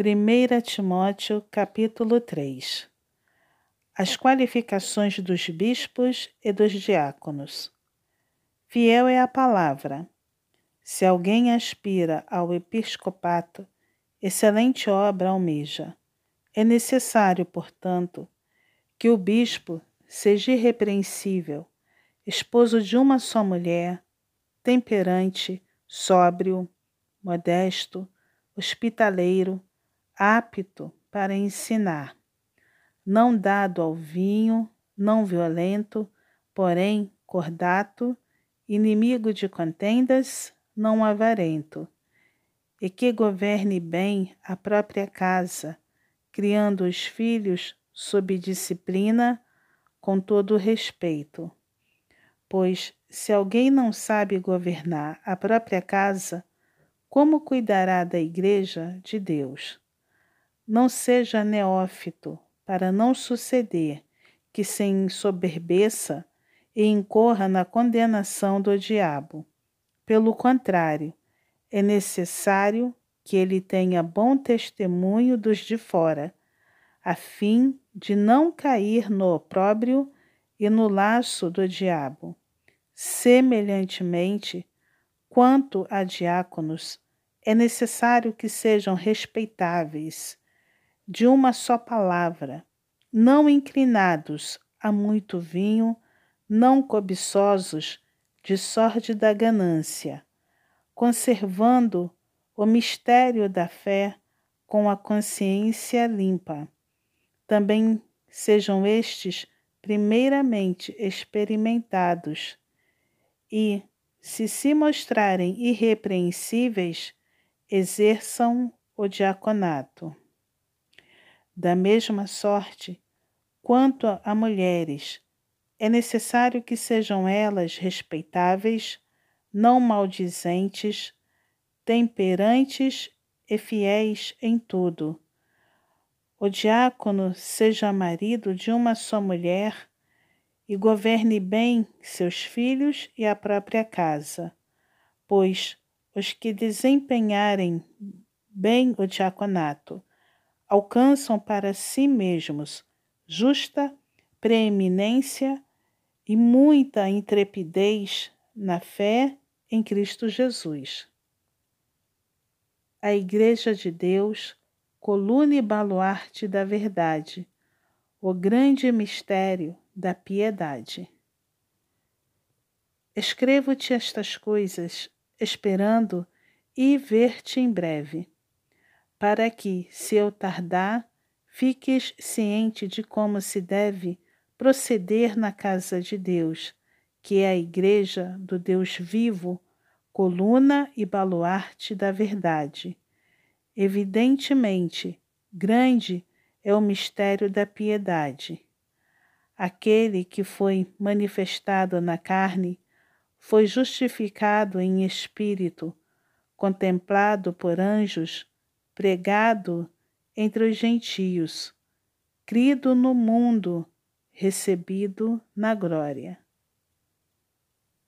1 Timóteo capítulo 3 As qualificações dos bispos e dos diáconos. Fiel é a palavra. Se alguém aspira ao episcopato, excelente obra almeja. É necessário, portanto, que o bispo seja irrepreensível, esposo de uma só mulher, temperante, sóbrio, modesto, hospitaleiro, apto para ensinar, não dado ao vinho, não violento, porém cordato, inimigo de contendas, não avarento, e que governe bem a própria casa, criando os filhos sob disciplina, com todo respeito. Pois, se alguém não sabe governar a própria casa, como cuidará da Igreja de Deus? Não seja neófito, para não suceder que se ensoberbeça e incorra na condenação do diabo. Pelo contrário, é necessário que ele tenha bom testemunho dos de fora, a fim de não cair no opróbrio e no laço do diabo. Semelhantemente, quanto a diáconos, é necessário que sejam respeitáveis, de uma só palavra, não inclinados a muito vinho, não cobiçosos de sórdida ganância, conservando o mistério da fé com a consciência limpa. Também sejam estes primeiramente experimentados e, se se mostrarem irrepreensíveis, exerçam o diaconato. Da mesma sorte, quanto a mulheres, é necessário que sejam elas respeitáveis, não maldizentes, temperantes e fiéis em tudo. O diácono seja marido de uma só mulher e governe bem seus filhos e a própria casa, pois os que desempenharem bem o diaconato alcançam para si mesmos justa preeminência e muita intrepidez na fé em Cristo Jesus. A Igreja de Deus, coluna e baluarte da verdade, o grande mistério da piedade. Escrevo-te estas coisas, esperando e ver-te em breve para que, se eu tardar, fiques ciente de como se deve proceder na casa de Deus, que é a igreja do Deus vivo, coluna e baluarte da verdade. Evidentemente, grande é o mistério da piedade. Aquele que foi manifestado na carne foi justificado em espírito, contemplado por anjos pregado entre os gentios, crido no mundo, recebido na glória.